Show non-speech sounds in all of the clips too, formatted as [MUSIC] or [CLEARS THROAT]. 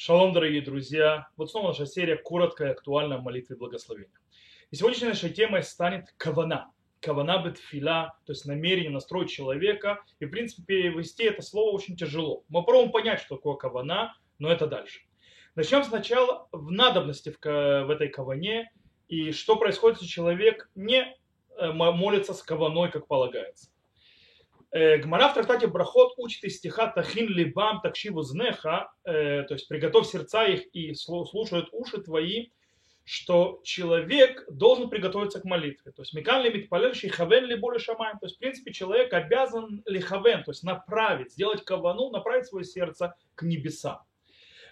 Шалом, дорогие друзья! Вот снова наша серия «Короткая актуальная молитва и благословения». И сегодняшней нашей темой станет кавана. Кавана бетфила, то есть намерение настроить человека. И, в принципе, перевести это слово очень тяжело. Мы попробуем понять, что такое кавана, но это дальше. Начнем сначала в надобности в, в этой каване и что происходит, если человек не э, молится с каваной, как полагается. Э, Гмара в трактате Брахот учит из стиха «Тахин либам такшиву знеха», э, то есть «приготовь сердца их и слушают уши твои», что человек должен приготовиться к молитве. То есть «Микан ли митпалельший хавен ли более шамаем». То есть, в принципе, человек обязан ли хавен, то есть направить, сделать кавану, направить свое сердце к небесам.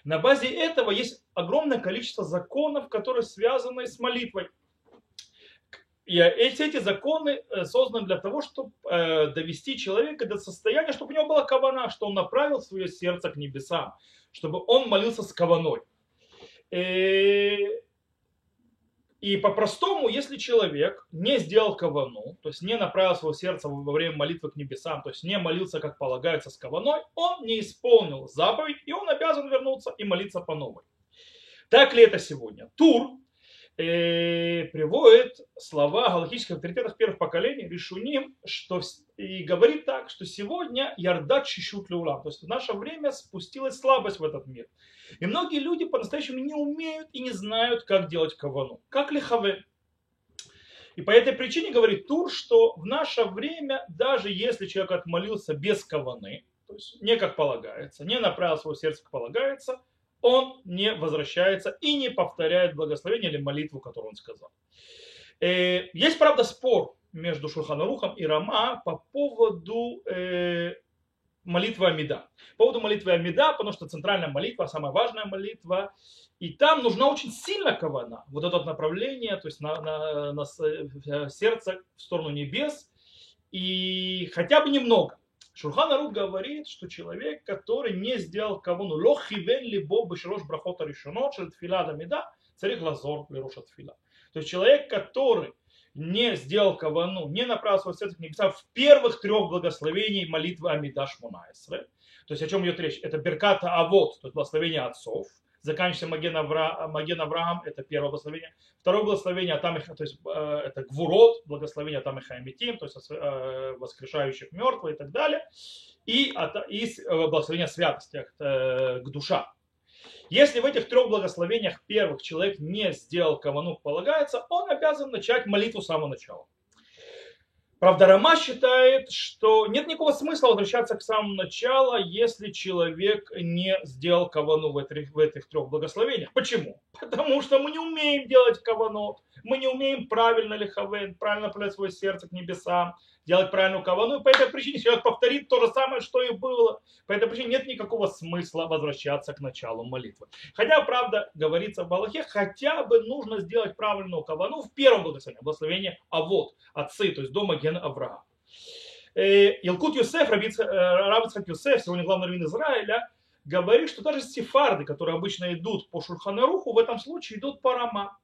На базе этого есть огромное количество законов, которые связаны с молитвой. И эти, эти законы э, созданы для того, чтобы э, довести человека до состояния, чтобы у него была кавана, что он направил свое сердце к небесам, чтобы он молился с каваной. И, э, и по-простому, если человек не сделал кавану, то есть не направил свое сердце во время молитвы к небесам, то есть не молился, как полагается, с каваной, он не исполнил заповедь, и он обязан вернуться и молиться по новой. Так ли это сегодня? Тур, э, приводит слова галактических авторитетов первых поколений, Ришуним, что и говорит так, что сегодня ярдат чищут леулам, то есть в наше время спустилась слабость в этот мир. И многие люди по-настоящему не умеют и не знают, как делать кавану, как лихаве. И по этой причине говорит Тур, что в наше время, даже если человек отмолился без каваны, то есть не как полагается, не направил свое сердце как полагается, он не возвращается и не повторяет благословение или молитву, которую он сказал. Э, есть, правда, спор между Шурханарухом и Рама по поводу э, молитвы Амида. По поводу молитвы Амида, потому что центральная молитва, самая важная молитва, и там нужна очень сильно кавана, вот это направление, то есть на, на, на сердце в сторону небес, и хотя бы немного. Шурхан говорит, что человек, который не сделал кавуну, лохивен либо бешрош брахота решено, шел тфила дамида, царих лазор лируша тфила. То есть человек, который не сделал кавану, не направил свое сердце к небесам в первых трех благословений молитвы Амида Шмунайсре. То есть о чем идет речь? Это Берката Авод, то есть благословение отцов – заканчивается Маген, Авра, Маген Авраам, это первое благословение. Второе благословение, а там их, то есть, э, это Гвурот, благословение там их Амитим, то есть э, воскрешающих мертвых и так далее. И, и э, благословение святости к душа. Если в этих трех благословениях первых человек не сделал кавану полагается, он обязан начать молитву с самого начала. Правда, Рома считает, что нет никакого смысла возвращаться к самому началу, если человек не сделал кавану в этих, в этих трех благословениях. Почему? Потому что мы не умеем делать каванот, мы не умеем правильно лихавен, правильно направлять свое сердце к небесам, делать правильную кавану, и по этой причине человек повторит то же самое, что и было. По этой причине нет никакого смысла возвращаться к началу молитвы. Хотя, правда, говорится в Балахе, хотя бы нужно сделать правильную кавану в первом благословении, благословение Авод, отцы, то есть дома Ген Авраама. Э, Илкут Юсеф, Рабицхак э, Юсеф, сегодня главный раввин Израиля, говорит, что даже сефарды, которые обычно идут по Шурханаруху, в этом случае идут по Рама.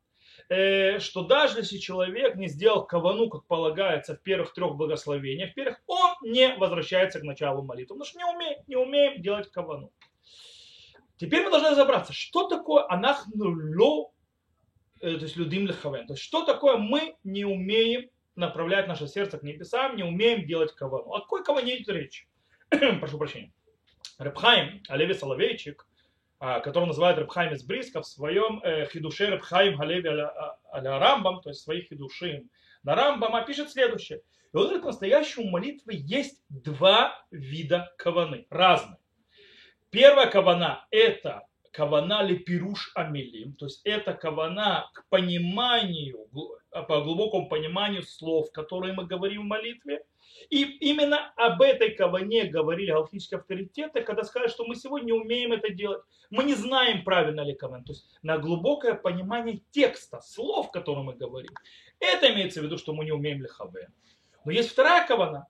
Э, что даже если человек не сделал кавану, как полагается, в первых трех благословениях, первых, он не возвращается к началу молитвы, потому что не умеем, не умеем делать кавану. Теперь мы должны разобраться, что такое анахнуло, э, то есть людим лехавен. То есть что такое мы не умеем направлять наше сердце к небесам, не умеем делать кавану. О какой каване идет речь? [CLEARS THROAT] Прошу прощения. Репхайм, Олеви Соловейчик, а, который называет Рабхайм из Бриска в своем э, хидуше Рабхайм Галеви аля Рамбам, то есть своих хидушим на Рамбама, пишет следующее. И он говорит, настоящему молитвы есть два вида каваны, разные. Первая кавана – это кавана лепируш амилим, то есть это кавана к пониманию, по глубокому пониманию слов, которые мы говорим в молитве. И именно об этой каване говорили галактические авторитеты, когда сказали, что мы сегодня не умеем это делать. Мы не знаем, правильно ли каван. То есть на глубокое понимание текста, слов, которые мы говорим. Это имеется в виду, что мы не умеем лихаве. Но есть вторая кавана.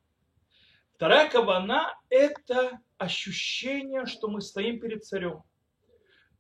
Вторая кавана – это ощущение, что мы стоим перед царем.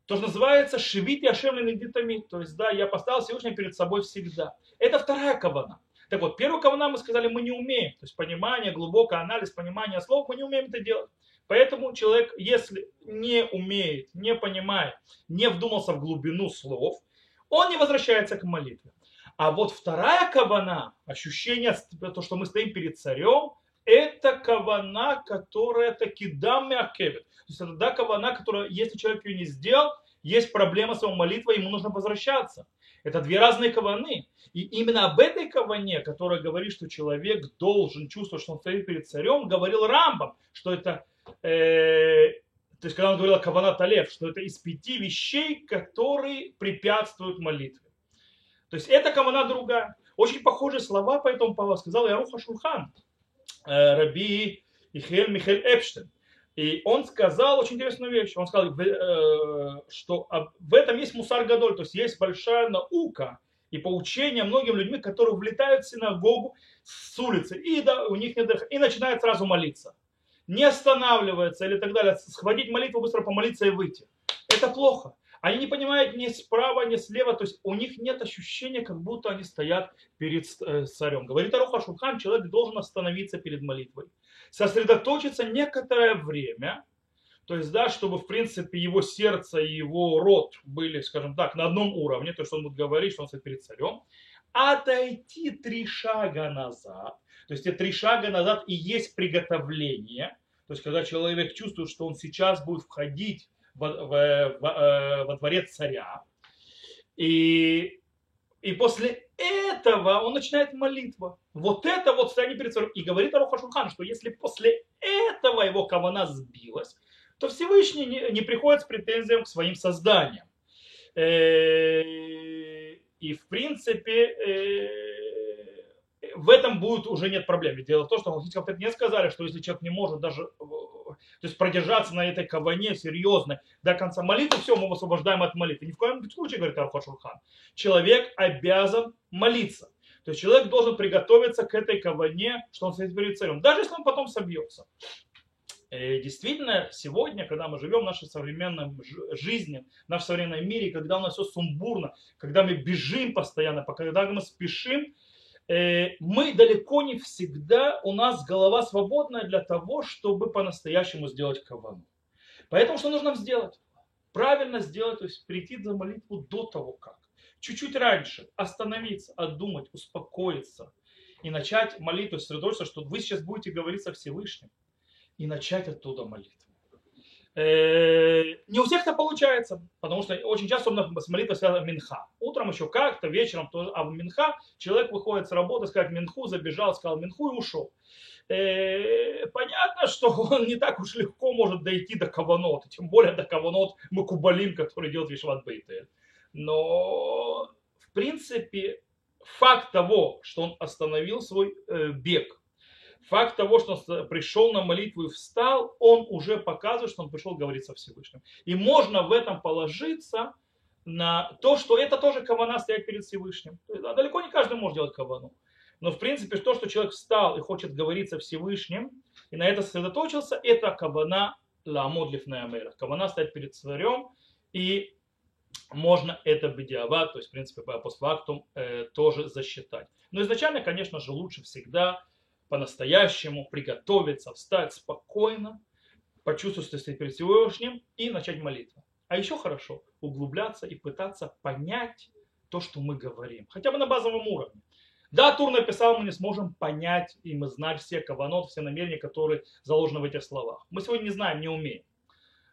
То, что называется шевит и ошемленный дитами. То есть, да, я поставил Всевышнего перед собой всегда. Это вторая кавана. Так вот, первую кавана мы сказали, мы не умеем. То есть понимание, глубокий анализ, понимание слов, мы не умеем это делать. Поэтому человек, если не умеет, не понимает, не вдумался в глубину слов, он не возвращается к молитве. А вот вторая кавана, ощущение, то, что мы стоим перед царем, это кавана, которая таки дам мякевит. То есть это да кавана, которая, если человек ее не сделал, есть проблема с его молитвой, ему нужно возвращаться. Это две разные каваны. И именно об этой каване, которая говорит, что человек должен чувствовать, что он стоит перед царем, говорил Рамбам, что это, э, то есть когда он говорил о кавана талев, что это из пяти вещей, которые препятствуют молитве. То есть это кавана другая. Очень похожие слова по этому поводу сказал Яруха Шулхан, э, Раби Ихель Михель Эпштейн. И он сказал очень интересную вещь. Он сказал, э, что в этом есть мусар гадоль, то есть есть большая наука и поучение многим людьми, которые влетают в синагогу с улицы, и да, у них нет и начинают сразу молиться. Не останавливается или так далее. Схватить молитву, быстро помолиться и выйти. Это плохо. Они не понимают ни справа, ни слева, то есть у них нет ощущения, как будто они стоят перед э, царем. Говорит Аруха Шулхан, человек должен остановиться перед молитвой сосредоточиться некоторое время, то есть, да, чтобы, в принципе, его сердце и его рот были, скажем так, на одном уровне, то есть он будет говорить, что он стоит перед царем, отойти три шага назад, то есть, эти три шага назад и есть приготовление, то есть, когда человек чувствует, что он сейчас будет входить во, во, во, э, во дворец царя, и и после этого он начинает молитва. Вот это вот стояние перед царем. И говорит Аруха Шулхан, что если после этого его кавана сбилась, то Всевышний не, не приходит с претензиям к своим созданиям. Э, и в принципе э, в этом будет уже нет проблем. Ведь дело в том, что Галактическом не сказали, что если человек не может даже то есть продержаться на этой каване серьезно до конца молитвы, все, мы освобождаем от молитвы. Ни в коем случае, говорит Арфа Шурхан, человек обязан молиться. То есть человек должен приготовиться к этой каване, что он стоит перед царем, даже если он потом собьется. И действительно, сегодня, когда мы живем в нашей современной жизни, в нашем современном мире, когда у нас все сумбурно, когда мы бежим постоянно, когда мы спешим, Э, мы далеко не всегда, у нас голова свободная для того, чтобы по-настоящему сделать кавану. Поэтому что нужно сделать? Правильно сделать, то есть прийти за молитву до того как. Чуть-чуть раньше остановиться, отдумать, успокоиться и начать молитву, сосредоточиться, что вы сейчас будете говорить со Всевышним и начать оттуда молитву. Э, не у всех это получается, потому что очень часто с молитвой связана минха. Утром еще как-то, вечером тоже, а в минха человек выходит с работы, сказать минху, забежал, сказал минху и ушел. Э, понятно, что [LAUGHS] он не так уж легко может дойти до каванот, тем более до каванот Макубалим, который делает Вишват Бейтель. Но, в принципе, факт того, что он остановил свой э, бег, факт того, что он пришел на молитву и встал, он уже показывает, что он пришел говорить со Всевышним. И можно в этом положиться на то, что это тоже кавана стоять перед Всевышним. А далеко не каждый может делать кавану. Но в принципе то, что человек встал и хочет говорить со Всевышним, и на это сосредоточился, это кавана ламодлив наямера. Кавана стоять перед царем, и можно это бедиава, то есть, в принципе, по постфактум э, тоже засчитать. Но изначально, конечно же, лучше всегда по-настоящему приготовиться, встать спокойно, почувствовать, что ты перед Всевышним и начать молитву. А еще хорошо углубляться и пытаться понять то, что мы говорим. Хотя бы на базовом уровне. Да, Тур написал, мы не сможем понять и мы знать все каванот, все намерения, которые заложены в этих словах. Мы сегодня не знаем, не умеем.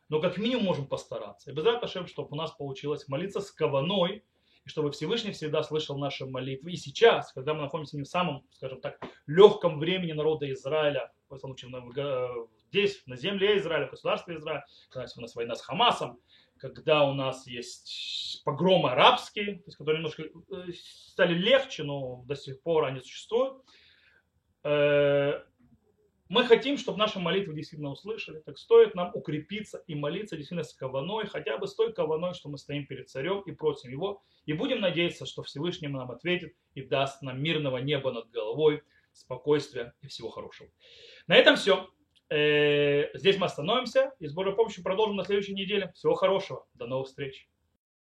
Но как минимум можем постараться. И без этого, чтобы у нас получилось молиться с каваной, и чтобы Всевышний всегда слышал наши молитвы. И сейчас, когда мы находимся не в самом, скажем так, легком времени народа Израиля, в этом случае здесь, на земле Израиля, в государстве Израиля, когда у нас война с Хамасом, когда у нас есть погромы арабские, то есть, которые немножко э, стали легче, но до сих пор они существуют, э, мы хотим, чтобы наши молитвы действительно услышали, так стоит нам укрепиться и молиться действительно с каваной, хотя бы с той каваной, что мы стоим перед царем и просим его, и будем надеяться, что Всевышний нам ответит и даст нам мирного неба над головой, спокойствия и всего хорошего. На этом все. Э, здесь мы остановимся и с Божьей помощью продолжим на следующей неделе. Всего хорошего. До новых встреч.